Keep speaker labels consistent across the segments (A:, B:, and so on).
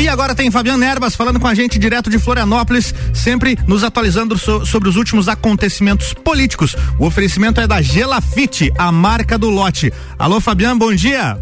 A: E agora tem Fabiano Erbas falando com a gente direto de Florianópolis, sempre nos atualizando so, sobre os últimos acontecimentos políticos. O oferecimento é da Gelafite, a marca do lote. Alô, Fabiano, bom dia.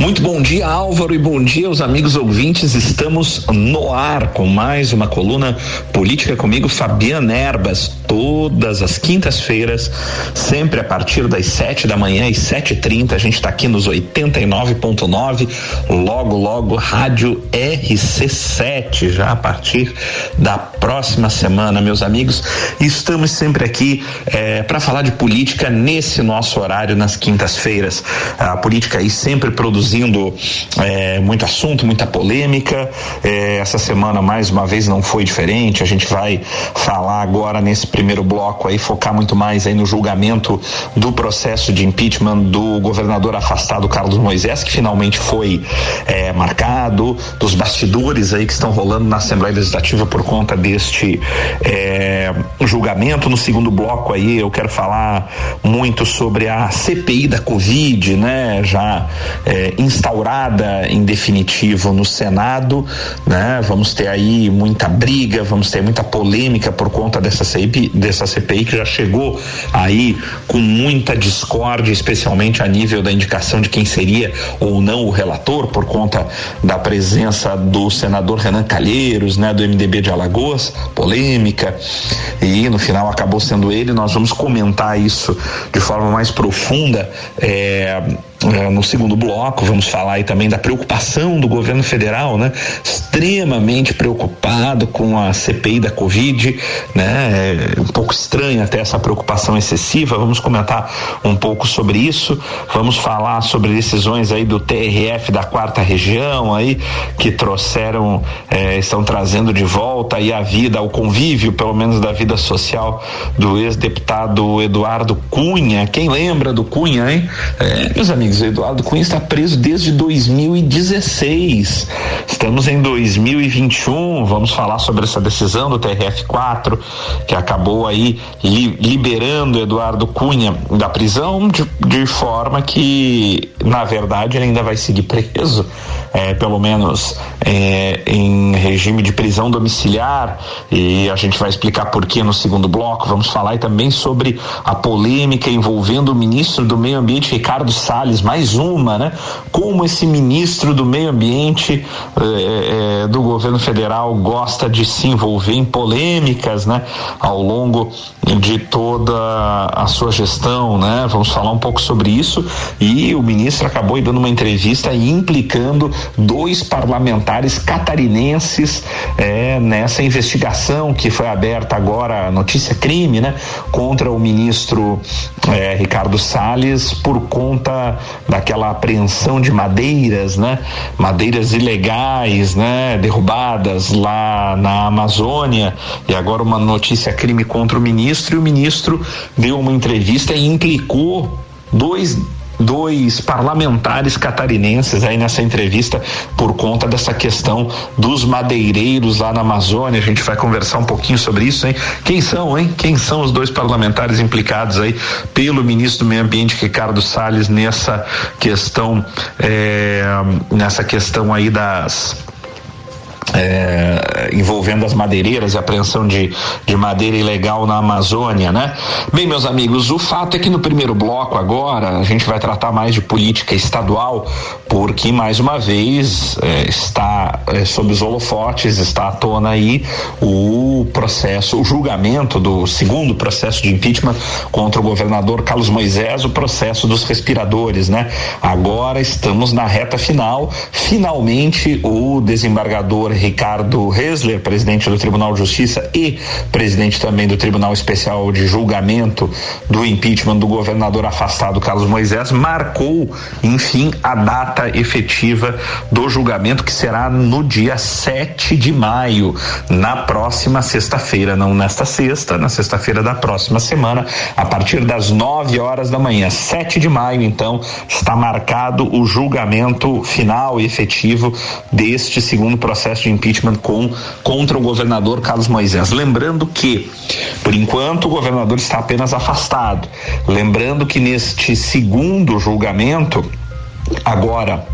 B: Muito bom dia, Álvaro, e bom dia aos amigos ouvintes. Estamos no ar com mais uma coluna política comigo, Fabiana Erbas, todas as quintas-feiras, sempre a partir das sete da manhã e sete e trinta. A gente está aqui nos 89.9, logo, logo, Rádio RC7, já a partir da próxima semana, meus amigos. Estamos sempre aqui eh, para falar de política nesse nosso horário nas quintas-feiras. A política aí sempre produzindo é, muito assunto, muita polêmica. É, essa semana, mais uma vez, não foi diferente. A gente vai falar agora nesse primeiro bloco aí, focar muito mais aí no julgamento do processo de impeachment do governador afastado Carlos Moisés, que finalmente foi é, marcado, dos bastidores aí que estão rolando na Assembleia Legislativa por conta deste é, julgamento. No segundo bloco aí, eu quero falar muito sobre a CPI da Covid, né? Já é, instaurada em definitivo no Senado, né? Vamos ter aí muita briga, vamos ter muita polêmica por conta dessa CPI, dessa CPI que já chegou aí com muita discórdia, especialmente a nível da indicação de quem seria ou não o relator, por conta da presença do senador Renan Calheiros, né? Do MDB de Alagoas, polêmica, e no final acabou sendo ele. Nós vamos comentar isso de forma mais profunda. É, no segundo bloco, vamos falar aí também da preocupação do governo federal, né? Extremamente preocupado com a CPI da Covid, né? É um pouco estranha até essa preocupação excessiva. Vamos comentar um pouco sobre isso. Vamos falar sobre decisões aí do TRF da quarta região aí que trouxeram, é, estão trazendo de volta aí a vida, o convívio, pelo menos da vida social do ex-deputado Eduardo Cunha. Quem lembra do Cunha, hein? É, meus amigos Eduardo Cunha está preso desde 2016. Estamos em 2021. Vamos falar sobre essa decisão do TRF4 que acabou aí li, liberando Eduardo Cunha da prisão de, de, forma que, na verdade, ele ainda vai seguir preso, é, pelo menos é, em regime de prisão domiciliar. E a gente vai explicar por que no segundo bloco. Vamos falar também sobre a polêmica envolvendo o ministro do Meio Ambiente, Ricardo Salles mais uma, né? Como esse ministro do meio ambiente eh, eh, do governo federal gosta de se envolver em polêmicas, né? Ao longo de toda a sua gestão, né? Vamos falar um pouco sobre isso e o ministro acabou dando uma entrevista implicando dois parlamentares catarinenses eh, nessa investigação que foi aberta agora, notícia crime, né? Contra o ministro eh, Ricardo Salles por conta daquela apreensão de madeiras, né? Madeiras ilegais, né? Derrubadas lá na Amazônia e agora uma notícia crime contra o ministro e o ministro deu uma entrevista e implicou dois dois parlamentares catarinenses aí nessa entrevista por conta dessa questão dos madeireiros lá na Amazônia. A gente vai conversar um pouquinho sobre isso, hein? Quem são, hein? Quem são os dois parlamentares implicados aí pelo ministro do Meio Ambiente Ricardo Salles nessa questão, é, nessa questão aí das é, envolvendo as madeireiras e apreensão de, de madeira ilegal na Amazônia, né? Bem, meus amigos, o fato é que no primeiro bloco agora a gente vai tratar mais de política estadual, porque mais uma vez é, está é, sob os holofotes, está à tona aí o processo, o julgamento do segundo processo de impeachment contra o governador Carlos Moisés, o processo dos respiradores, né? Agora estamos na reta final, finalmente o desembargador Ricardo Hesler, presidente do Tribunal de Justiça e presidente também do Tribunal Especial de Julgamento do impeachment do governador afastado Carlos Moisés, marcou, enfim, a data efetiva do julgamento, que será no dia 7 de maio, na próxima sexta-feira, não nesta sexta, na sexta-feira da próxima semana, a partir das 9 horas da manhã, 7 de maio, então, está marcado o julgamento final e efetivo deste segundo processo de impeachment com, contra o governador Carlos Moisés. Lembrando que, por enquanto, o governador está apenas afastado. Lembrando que neste segundo julgamento, agora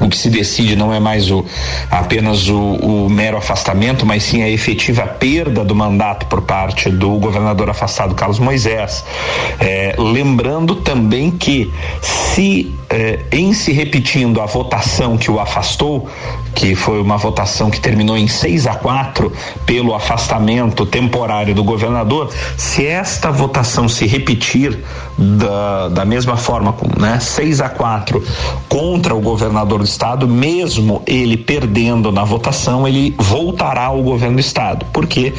B: o que se decide não é mais o, apenas o, o, mero afastamento, mas sim a efetiva perda do mandato por parte do governador afastado Carlos Moisés. É, lembrando também que se é, em se repetindo a votação que o afastou, que foi uma votação que terminou em 6 a 4 pelo afastamento temporário do governador, se esta votação se repetir da, da mesma forma, né, 6 a 4 contra o governador do estado, mesmo ele perdendo na votação, ele voltará ao governo do estado. Por quê?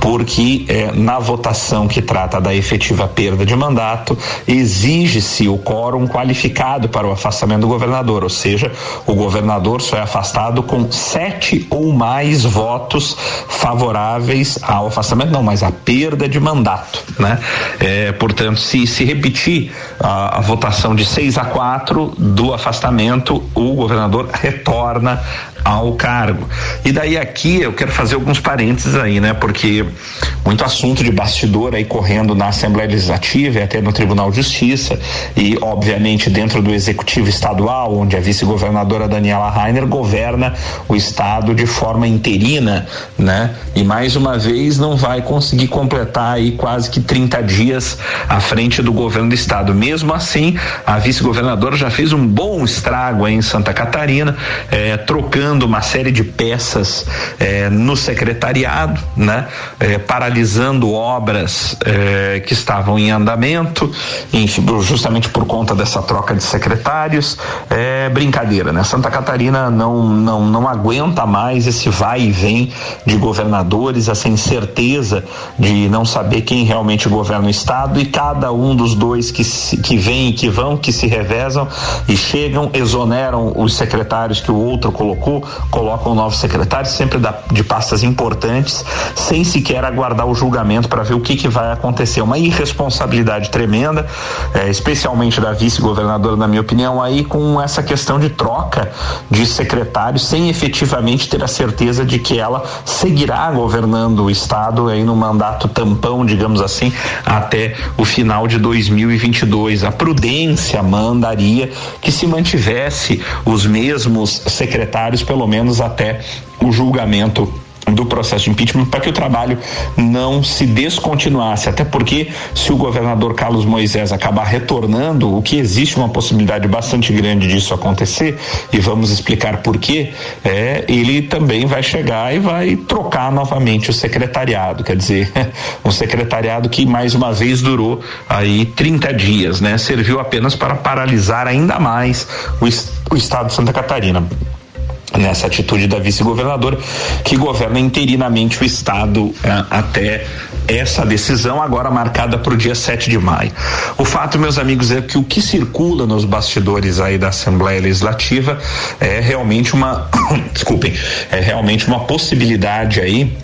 B: Porque é, na votação que trata da efetiva perda de mandato, exige-se o quórum qualificado para o afastamento do governador, ou seja, o governador só é afastado com sete ou mais votos favoráveis ao afastamento, não, mas a perda de mandato, né? É, portanto, se se repetir a, a votação de 6 a 4 do afastamento, o governador retorna ao cargo. E daí aqui eu quero fazer alguns parênteses aí, né? Porque muito assunto de bastidor aí correndo na Assembleia Legislativa e até no Tribunal de Justiça e obviamente dentro do Executivo Estadual, onde a vice-governadora Daniela Rainer governa o estado de forma interina, né? E mais uma vez não vai conseguir completar aí quase que 30 dias à frente do governo do estado. Mesmo assim, a vice-governadora já fez um bom estrago aí em Santa Catarina, eh, trocando uma série de peças eh, no secretariado, né? Eh, paralisando obras eh, que estavam em andamento, justamente por conta dessa troca de secretários. É brincadeira, né? Santa Catarina não, não, não aguenta mais esse vai e vem de governadores, essa incerteza de não saber quem realmente governa o estado e cada um dos dois que, que vêm e que vão, que se revezam e chegam, exoneram os secretários que o outro colocou, colocam novos secretários, sempre da, de pastas importantes, sem sequer aguardar o julgamento para ver o que, que vai acontecer. Uma irresponsabilidade tremenda, é, especialmente da vice-governadora, na minha opinião, aí com essa questão de troca de secretários, sem efetivamente ter a certeza de que ela seguirá governando o Estado aí no mandato tampão, digamos assim, até o final de 2022. A prudência mandaria que se mantivesse os mesmos secretários pelo menos até o julgamento do processo de impeachment para que o trabalho não se descontinuasse, até porque se o governador Carlos Moisés acabar retornando, o que existe uma possibilidade bastante grande disso acontecer, e vamos explicar por quê, é, ele também vai chegar e vai trocar novamente o secretariado, quer dizer, um secretariado que mais uma vez durou aí 30 dias, né? Serviu apenas para paralisar ainda mais o, o estado de Santa Catarina nessa atitude da vice-governadora, que governa interinamente o Estado eh, até essa decisão, agora marcada para o dia 7 de maio. O fato, meus amigos, é que o que circula nos bastidores aí da Assembleia Legislativa é realmente uma. desculpem, é realmente uma possibilidade aí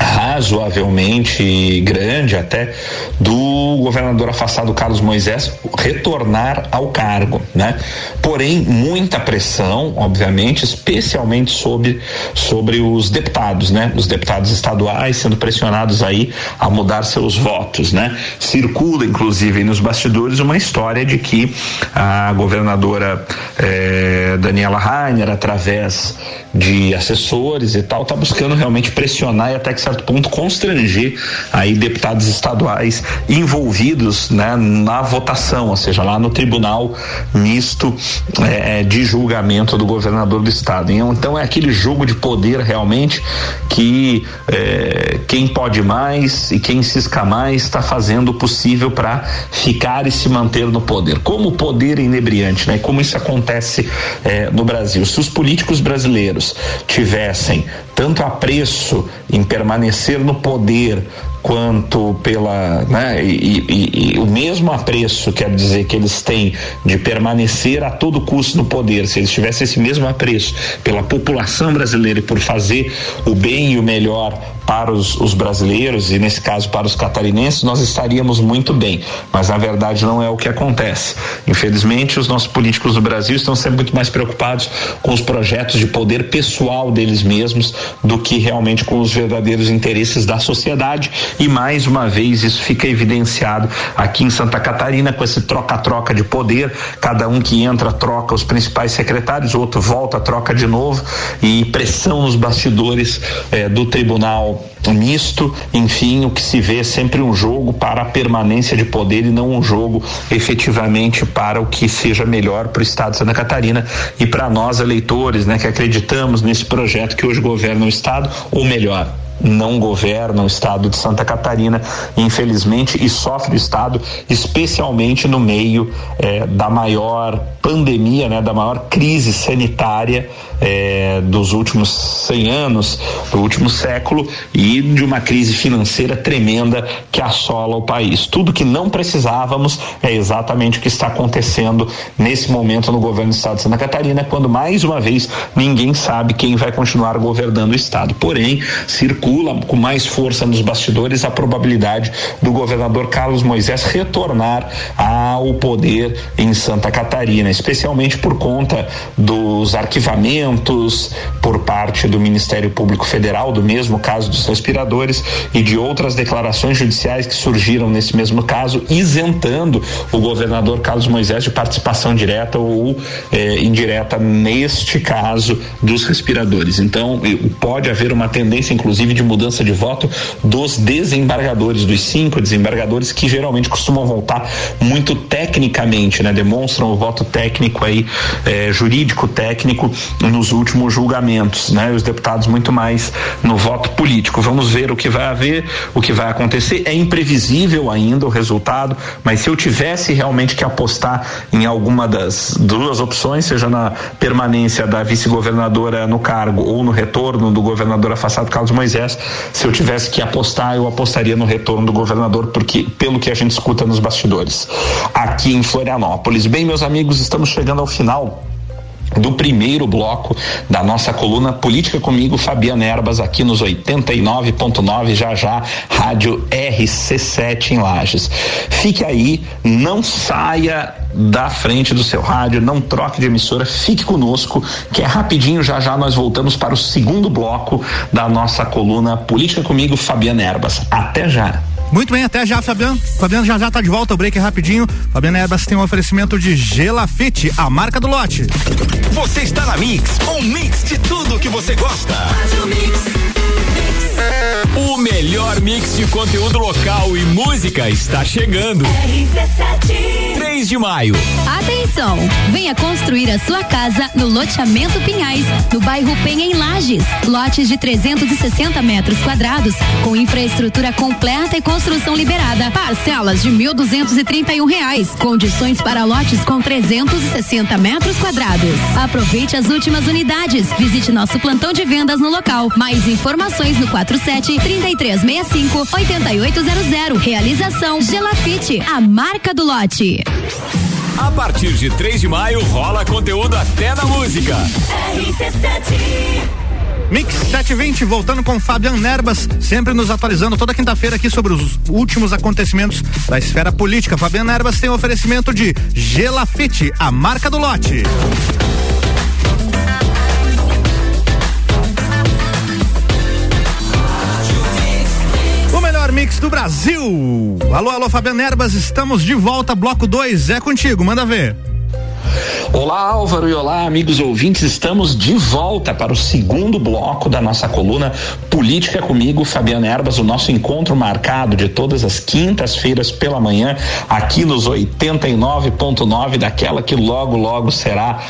B: razoavelmente grande até do governador afastado Carlos Moisés retornar ao cargo, né? Porém, muita pressão, obviamente, especialmente sobre sobre os deputados, né? Os deputados estaduais sendo pressionados aí a mudar seus votos, né? Circula inclusive nos bastidores uma história de que a governadora eh, Daniela Rainer através de assessores e tal, tá buscando realmente pressionar e até que certo ponto constranger aí deputados estaduais envolvidos né, na votação, ou seja, lá no tribunal misto é, de julgamento do governador do estado. Então é aquele jogo de poder realmente que é, quem pode mais e quem cisca mais está fazendo o possível para ficar e se manter no poder. Como o poder é inebriante, né? Como isso acontece é, no Brasil. Se os políticos brasileiros tivessem tanto apreço em permanecer no poder quanto pela né, e, e, e, o mesmo apreço quer dizer que eles têm de permanecer a todo custo no poder. Se eles tivessem esse mesmo apreço pela população brasileira e por fazer o bem e o melhor para os, os, brasileiros e nesse caso para os catarinenses nós estaríamos muito bem. Mas na verdade não é o que acontece. Infelizmente os nossos políticos do Brasil estão sempre muito mais preocupados com os projetos de poder pessoal deles mesmos do que realmente com os verdadeiros interesses da sociedade e mais uma vez isso fica evidenciado aqui em Santa Catarina com esse troca-troca de poder, cada um que entra troca os principais secretários, outro volta troca de novo. E pressão nos bastidores eh, do tribunal misto, enfim, o que se vê é sempre um jogo para a permanência de poder e não um jogo efetivamente para o que seja melhor para o estado de Santa Catarina e para nós eleitores, né, que acreditamos nesse projeto que hoje governa o estado, ou melhor, não governa o estado de Santa Catarina, infelizmente, e sofre o estado, especialmente no meio eh, da maior pandemia, né, da maior crise sanitária eh, dos últimos 100 anos, do último século, e de uma crise financeira tremenda que assola o país. Tudo que não precisávamos é exatamente o que está acontecendo nesse momento no governo do estado de Santa Catarina, quando mais uma vez ninguém sabe quem vai continuar governando o estado. Porém, circula com mais força nos bastidores a probabilidade do governador Carlos Moisés retornar ao poder em Santa Catarina, especialmente por conta dos arquivamentos por parte do Ministério Público Federal, do mesmo caso dos respiradores e de outras declarações judiciais que surgiram nesse mesmo caso, isentando o governador Carlos Moisés de participação direta ou eh, indireta neste caso dos respiradores. Então, pode haver uma tendência, inclusive, de mudança de voto dos desembargadores, dos cinco desembargadores que geralmente costumam votar muito tecnicamente, né? Demonstram o voto técnico aí, eh, jurídico técnico nos últimos julgamentos, né? Os deputados muito mais no voto político. Vamos ver o que vai haver, o que vai acontecer. É imprevisível ainda o resultado, mas se eu tivesse realmente que apostar em alguma das duas opções, seja na permanência da vice-governadora no cargo ou no retorno do governador afastado Carlos Moisés, se eu tivesse que apostar, eu apostaria no retorno do governador, porque pelo que a gente escuta nos bastidores. Aqui em Florianópolis. Bem, meus amigos, estamos chegando ao final do primeiro bloco da nossa coluna Política comigo, Fabiana Erbas, aqui nos 89.9, já já, Rádio RC7 em Lages. Fique aí, não saia da frente do seu rádio, não troque de emissora, fique conosco, que é rapidinho, já já nós voltamos para o segundo bloco da nossa coluna Política comigo, Fabiana Erbas. Até já.
A: Muito bem, até já, Fabiano. Fabiano já já tá de volta, o break é rapidinho. Fabiano Erbas tem um oferecimento de Gelafite, a marca do lote.
C: Você está na Mix, um mix de tudo que você gosta. O melhor mix de conteúdo local e música está chegando. RC7. 3 de maio.
D: Atenção! Venha construir a sua casa no loteamento Pinhais, no bairro Penha em Lages. Lotes de 360 metros quadrados, com infraestrutura completa e construção liberada. Parcelas de 1.231 reais. Condições para lotes com 360 metros quadrados. Aproveite as últimas unidades. Visite nosso plantão de vendas no local. Mais informações no 47 3365 8800. Realização Gelafite, a marca do lote.
C: A partir de 3 de maio rola conteúdo até na música.
A: RC7 Mix 720, voltando com Fabian Nerbas, sempre nos atualizando toda quinta-feira aqui sobre os últimos acontecimentos da esfera política. Fabian Nerbas tem oferecimento de Gelafite, a marca do lote. Do Brasil. Alô, alô, Fabiano Erbas, estamos de volta, bloco 2, é contigo, manda ver.
B: Olá, Álvaro, e olá, amigos ouvintes. Estamos de volta para o segundo bloco da nossa coluna Política comigo, Fabiano Erbas, o nosso encontro marcado de todas as quintas-feiras pela manhã, aqui nos 89.9, daquela que logo, logo será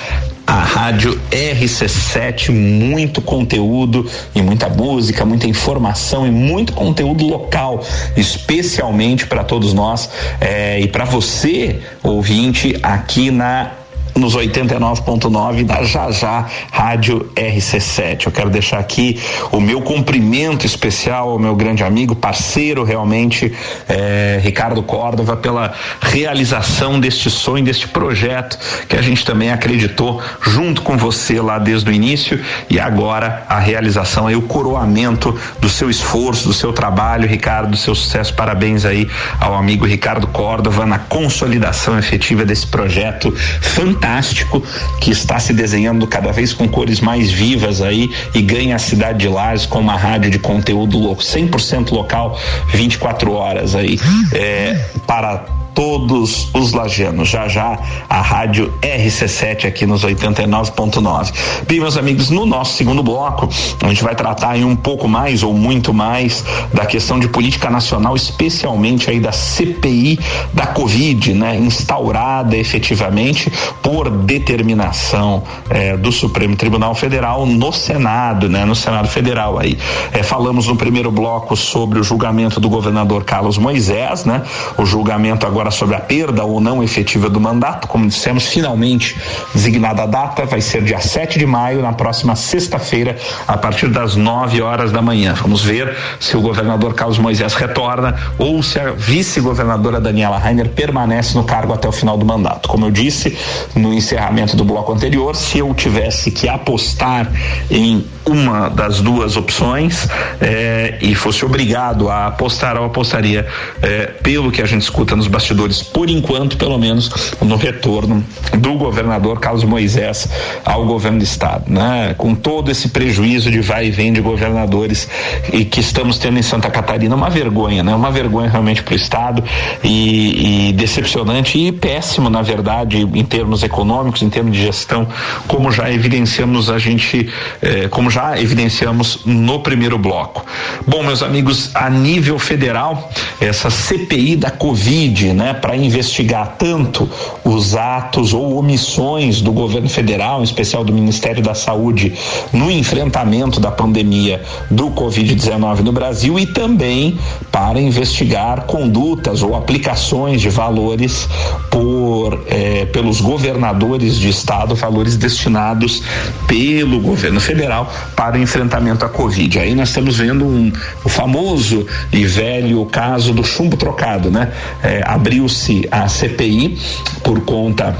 B: a rádio RC7, muito conteúdo e muita música, muita informação e muito conteúdo local, especialmente para todos nós é, e para você, ouvinte, aqui na nos 89.9 da Jajá Rádio RC7. Eu quero deixar aqui o meu cumprimento especial ao meu grande amigo, parceiro realmente, eh, Ricardo Córdova, pela realização deste sonho, deste projeto que a gente também acreditou junto com você lá desde o início e agora a realização e o coroamento do seu esforço, do seu trabalho, Ricardo, do seu sucesso. Parabéns aí ao amigo Ricardo Córdova na consolidação efetiva desse projeto fantástico fantástico que está se desenhando cada vez com cores mais vivas aí e ganha a cidade de Lages com uma rádio de conteúdo louco, 100% local, 24 horas aí, é, para todos os lajanos. Já já a rádio RC7 aqui nos 89.9. Bem, meus amigos, no nosso segundo bloco, a gente vai tratar aí um pouco mais ou muito mais da questão de política nacional, especialmente aí da CPI da Covid, né? Instaurada efetivamente por determinação eh, do Supremo Tribunal Federal no Senado, né? No Senado Federal aí. Eh, falamos no primeiro bloco sobre o julgamento do governador Carlos Moisés, né? O julgamento agora agora sobre a perda ou não efetiva do mandato. Como dissemos, finalmente designada a data, vai ser dia 7 de maio, na próxima sexta-feira, a partir das 9 horas da manhã. Vamos ver se o governador Carlos Moisés retorna ou se a vice-governadora Daniela Rainer permanece no cargo até o final do mandato. Como eu disse no encerramento do bloco anterior, se eu tivesse que apostar em uma das duas opções eh, e fosse obrigado a apostar, eu apostaria eh, pelo que a gente escuta nos bastidores bastidores, por enquanto, pelo menos, no retorno do governador Carlos Moisés ao governo do estado, né? Com todo esse prejuízo de vai e vem de governadores e que estamos tendo em Santa Catarina, uma vergonha, né? Uma vergonha realmente para o estado e, e, decepcionante e péssimo, na verdade, em termos econômicos, em termos de gestão, como já evidenciamos a gente, eh, como já evidenciamos no primeiro bloco. Bom, meus amigos, a nível federal, essa CPI da Covid, né? Né, para investigar tanto os atos ou omissões do governo federal, em especial do Ministério da Saúde, no enfrentamento da pandemia do Covid-19 no Brasil e também para investigar condutas ou aplicações de valores por eh, pelos governadores de estado, valores destinados pelo governo federal para o enfrentamento à Covid. Aí nós estamos vendo um, o famoso e velho caso do chumbo trocado, né? Eh, abriu-se a CPI por conta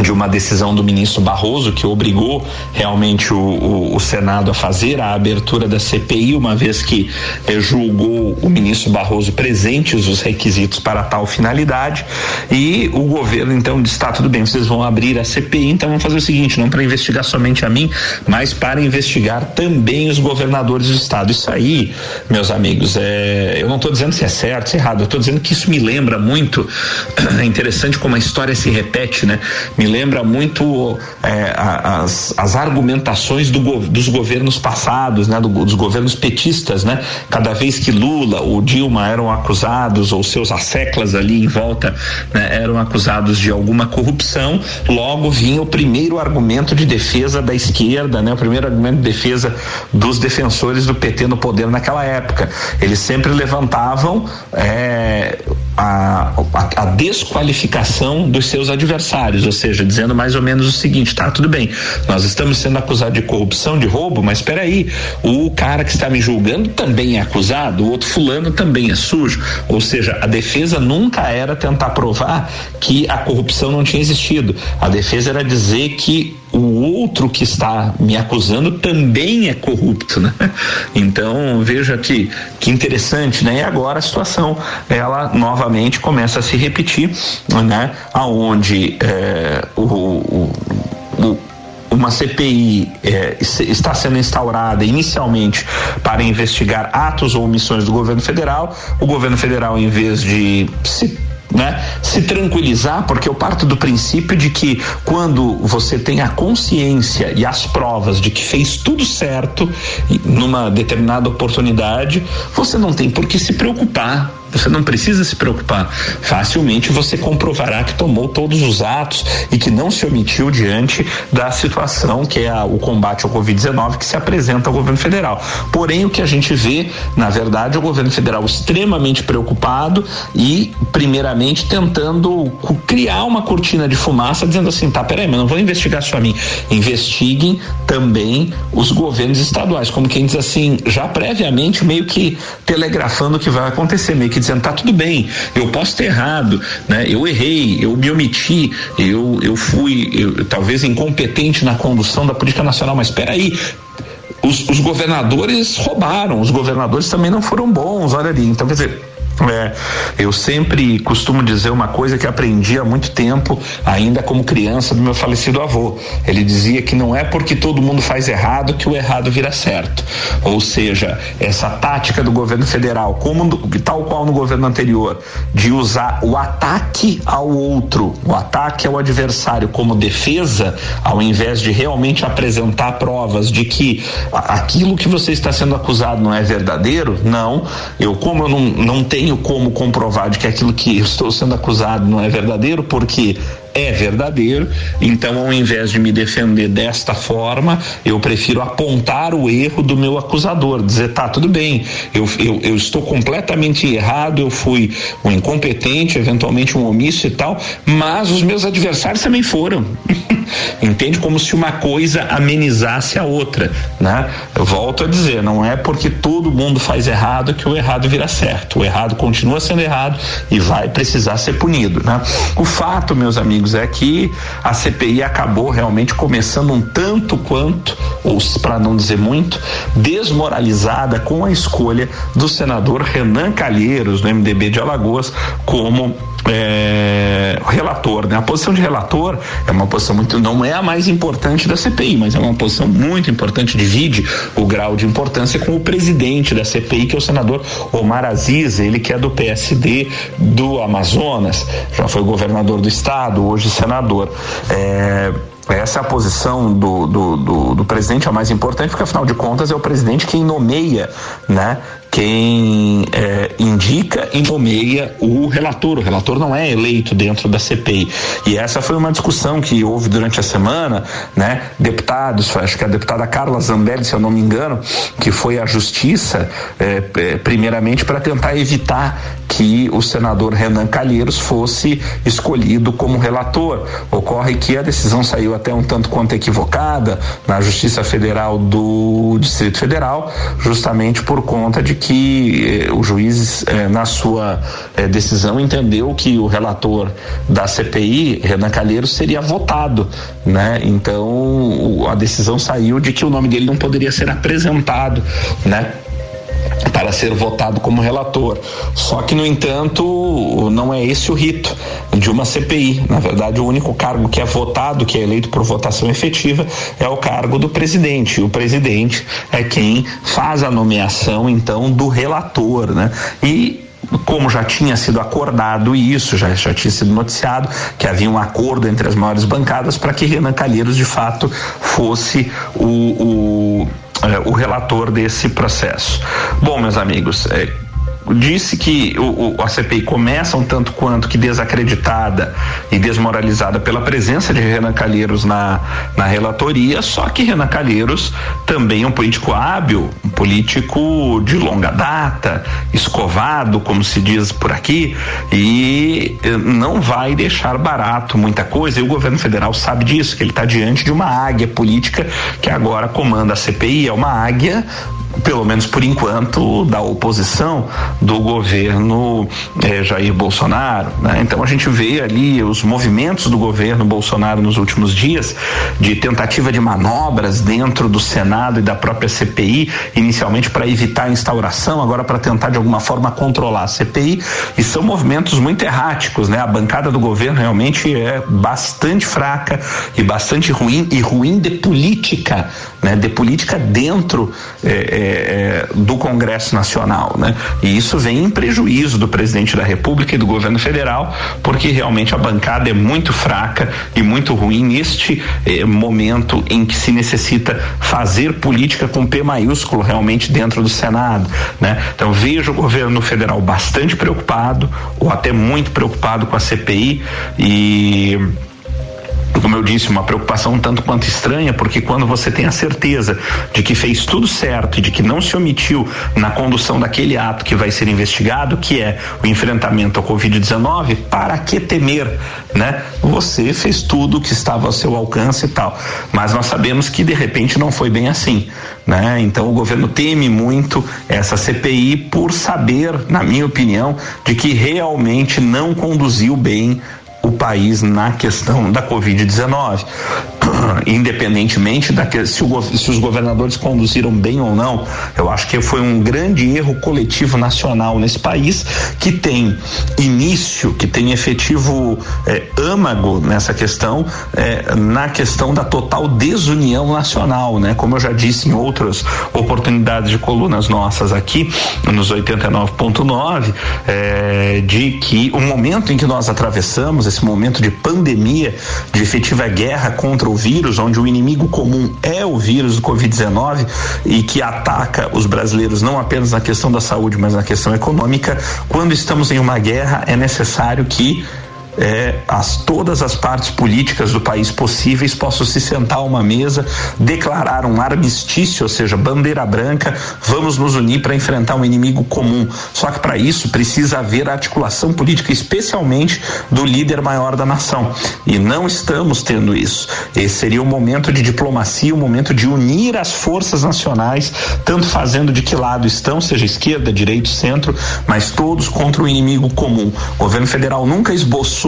B: de uma decisão do ministro Barroso que obrigou realmente o, o, o, Senado a fazer a abertura da CPI, uma vez que eh, julgou o ministro Barroso presentes os requisitos para tal finalidade. E o governo então disse: tá, tudo bem, vocês vão abrir a CPI, então vamos fazer o seguinte: não para investigar somente a mim, mas para investigar também os governadores do Estado. Isso aí, meus amigos, é, eu não estou dizendo se é certo, se é errado, eu estou dizendo que isso me lembra muito. É interessante como a história se repete, né? Me lembra muito é, as, as argumentações do, dos governos passados, né, do, dos governos petistas, né? Cada vez que Lula ou Dilma eram acusados ou seus asseclas ali em volta né, eram acusados de alguma corrupção, logo vinha o primeiro argumento de defesa da esquerda, né? O primeiro argumento de defesa dos defensores do PT no poder naquela época. Eles sempre levantavam é, a, a, a desqualificação dos seus adversários, ou seja, dizendo mais ou menos o seguinte: tá, tudo bem, nós estamos sendo acusados de corrupção, de roubo, mas espera aí, o cara que está me julgando também é acusado, o outro fulano também é sujo. Ou seja, a defesa nunca era tentar provar que a corrupção não tinha existido. A defesa era dizer que o outro que está me acusando também é corrupto, né? Então veja que que interessante, né? E agora a situação ela novamente começa a se repetir, né? Aonde é, o, o, o uma CPI eh, está sendo instaurada inicialmente para investigar atos ou omissões do governo federal. O governo federal, em vez de se né? Se tranquilizar, porque eu parto do princípio de que quando você tem a consciência e as provas de que fez tudo certo numa determinada oportunidade, você não tem por que se preocupar você não precisa se preocupar. Facilmente você comprovará que tomou todos os atos e que não se omitiu diante da situação que é a, o combate ao Covid-19 que se apresenta ao governo federal. Porém, o que a gente vê, na verdade, é o governo federal extremamente preocupado e, primeiramente, tentando criar uma cortina de fumaça, dizendo assim: tá, peraí, mas não vou investigar só a mim. Investiguem também os governos estaduais. Como quem diz assim, já previamente, meio que telegrafando o que vai acontecer, meio que dizendo tá tudo bem, eu posso ter errado, né? Eu errei, eu me omiti, eu eu fui eu, talvez incompetente na condução da política nacional, mas espera aí, os, os, governadores roubaram, os governadores também não foram bons, olha ali. Então, quer dizer, É, eu sempre costumo dizer uma coisa que aprendi há muito tempo, ainda como criança, do meu falecido avô. Ele dizia que não é porque todo mundo faz errado que o errado vira certo. Ou seja, essa tática do governo federal, como tal qual no governo anterior, de usar o ataque ao outro, o ataque ao adversário como defesa, ao invés de realmente apresentar provas de que aquilo que você está sendo acusado não é verdadeiro, não. Eu, como eu não, não tenho tenho como comprovar de que aquilo que estou sendo acusado não é verdadeiro, porque é verdadeiro, então ao invés de me defender desta forma, eu prefiro apontar o erro do meu acusador, dizer, tá, tudo bem, eu, eu, eu estou completamente errado, eu fui um incompetente, eventualmente um omisso e tal, mas os meus adversários também foram. Entende? Como se uma coisa amenizasse a outra, né? Eu volto a dizer, não é porque todo mundo faz errado que o errado vira certo. O errado continua sendo errado e vai precisar ser punido, né? O fato, meus amigos, é que a CPI acabou realmente começando um tanto quanto, ou para não dizer muito, desmoralizada com a escolha do senador Renan Calheiros, do MDB de Alagoas, como é, relator, né? A posição de relator é uma posição muito, não é a mais importante da CPI, mas é uma posição muito importante, divide o grau de importância com o presidente da CPI, que é o senador Omar Aziz, ele que é do PSD do Amazonas, já foi governador do estado, hoje senador. É, essa é a posição do, do, do, do, presidente, a mais importante, porque afinal de contas é o presidente quem nomeia né, quem é, indica e nomeia o relator. O relator não é eleito dentro da CPI. E essa foi uma discussão que houve durante a semana, né? Deputados, acho que a deputada Carla Zambelli, se eu não me engano, que foi à justiça, é, é, primeiramente para tentar evitar que o senador Renan Calheiros fosse escolhido como relator. Ocorre que a decisão saiu até um tanto quanto equivocada na Justiça Federal do Distrito Federal, justamente por conta de que eh, o juiz, eh, na sua eh, decisão, entendeu que o relator da CPI, Renan Calheiros, seria votado, né? Então, o, a decisão saiu de que o nome dele não poderia ser apresentado, né? Para ser votado como relator. Só que, no entanto, não é esse o rito de uma CPI. Na verdade, o único cargo que é votado, que é eleito por votação efetiva, é o cargo do presidente. E o presidente é quem faz a nomeação, então, do relator, né? E como já tinha sido acordado isso, já, já tinha sido noticiado, que havia um acordo entre as maiores bancadas para que Renan Calheiros de fato fosse o, o o relator desse processo. Bom, meus amigos, é, disse que o, o, a CPI começa um tanto quanto que desacreditada e desmoralizada pela presença de Renan Calheiros na, na relatoria, só que Renan Calheiros também é um político hábil, um político de longa data, escovado, como se diz por aqui, e eh, não vai deixar barato muita coisa, e o governo federal sabe disso, que ele está diante de uma águia política que agora comanda a CPI, é uma águia pelo menos por enquanto, da oposição do governo eh, Jair Bolsonaro. Né? Então a gente vê ali os movimentos do governo Bolsonaro nos últimos dias de tentativa de manobras dentro do Senado e da própria CPI, inicialmente para evitar a instauração, agora para tentar de alguma forma controlar a CPI, e são movimentos muito erráticos, né? A bancada do governo realmente é bastante fraca e bastante ruim e ruim de política, né? De política dentro eh, é, do Congresso Nacional, né? E isso vem em prejuízo do presidente da República e do governo federal, porque realmente a bancada é muito fraca e muito ruim neste eh, momento em que se necessita fazer política com P maiúsculo realmente dentro do Senado, né? Então vejo o governo federal bastante preocupado ou até muito preocupado com a CPI e como eu disse, uma preocupação tanto quanto estranha, porque quando você tem a certeza de que fez tudo certo e de que não se omitiu na condução daquele ato que vai ser investigado, que é o enfrentamento ao Covid-19, para que temer, né? Você fez tudo que estava ao seu alcance e tal. Mas nós sabemos que de repente não foi bem assim, né? Então o governo teme muito essa CPI por saber, na minha opinião, de que realmente não conduziu bem o país na questão da Covid-19. Independentemente da que, se, o, se os governadores conduziram bem ou não, eu acho que foi um grande erro coletivo nacional nesse país que tem início, que tem efetivo eh, âmago nessa questão, eh, na questão da total desunião nacional, né? Como eu já disse em outras oportunidades de colunas nossas aqui, nos 89.9, eh, de que o momento em que nós atravessamos, esse momento de pandemia, de efetiva guerra contra o vírus, onde o inimigo comum é o vírus do Covid-19 e que ataca os brasileiros não apenas na questão da saúde, mas na questão econômica, quando estamos em uma guerra, é necessário que é, as, todas as partes políticas do país possíveis possam se sentar a uma mesa, declarar um armistício, ou seja, bandeira branca, vamos nos unir para enfrentar um inimigo comum. Só que para isso precisa haver articulação política, especialmente do líder maior da nação. E não estamos tendo isso. Esse seria um momento de diplomacia, um momento de unir as forças nacionais, tanto fazendo de que lado estão, seja esquerda, direita, centro, mas todos contra o inimigo comum. O governo federal nunca esboçou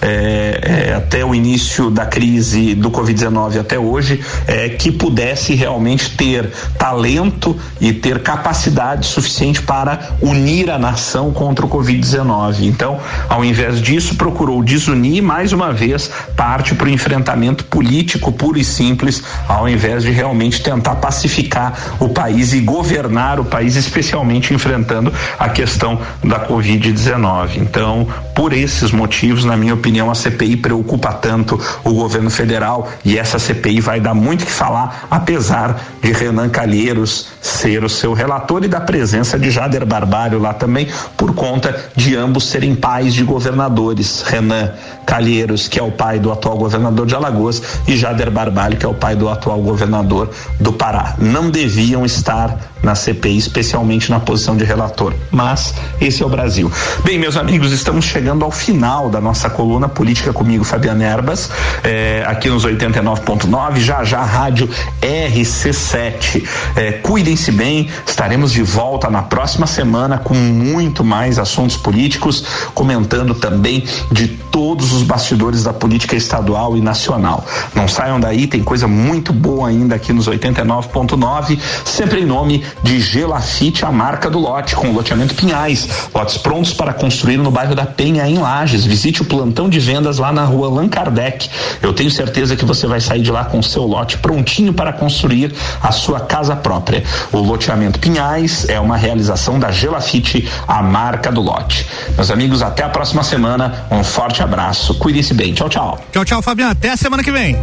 B: é, é, até o início da crise do Covid-19 até hoje, é, que pudesse realmente ter talento e ter capacidade suficiente para unir a nação contra o Covid-19. Então, ao invés disso, procurou desunir mais uma vez parte para o enfrentamento político puro e simples, ao invés de realmente tentar pacificar o país e governar o país, especialmente enfrentando a questão da Covid-19. Então, por esses motivos, motivos, na minha opinião, a CPI preocupa tanto o governo federal e essa CPI vai dar muito que falar, apesar de Renan Calheiros ser o seu relator e da presença de Jader Barbalho lá também, por conta de ambos serem pais de governadores. Renan Calheiros, que é o pai do atual governador de Alagoas, e Jader Barbalho, que é o pai do atual governador do Pará. Não deviam estar na CPI, especialmente na posição de relator. Mas esse é o Brasil. Bem, meus amigos, estamos chegando ao final da nossa coluna Política comigo, Fabiana Erbas, é, aqui nos 89.9, já já Rádio RC7. É, Cuidem-se bem, estaremos de volta na próxima semana com muito mais assuntos políticos, comentando também de todos os bastidores da política estadual e nacional. Não saiam daí, tem coisa muito boa ainda aqui nos 89.9, sempre em nome de Gelafite, a marca do lote, com o loteamento Pinhais. Lotes prontos para construir no bairro da Penha, em Lages. Visite o plantão de vendas lá na rua Allan Kardec. Eu tenho certeza que você vai sair de lá com o seu lote prontinho para construir a sua casa própria. O loteamento Pinhais é uma realização da Gelafite, a marca do lote. Meus amigos, até a próxima semana. Um forte abraço. Cuide-se bem. Tchau, tchau.
A: Tchau, tchau, Fabiano. Até a semana que vem.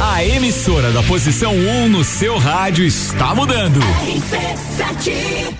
C: A emissora da posição 1 um no seu rádio está mudando.
E: RC7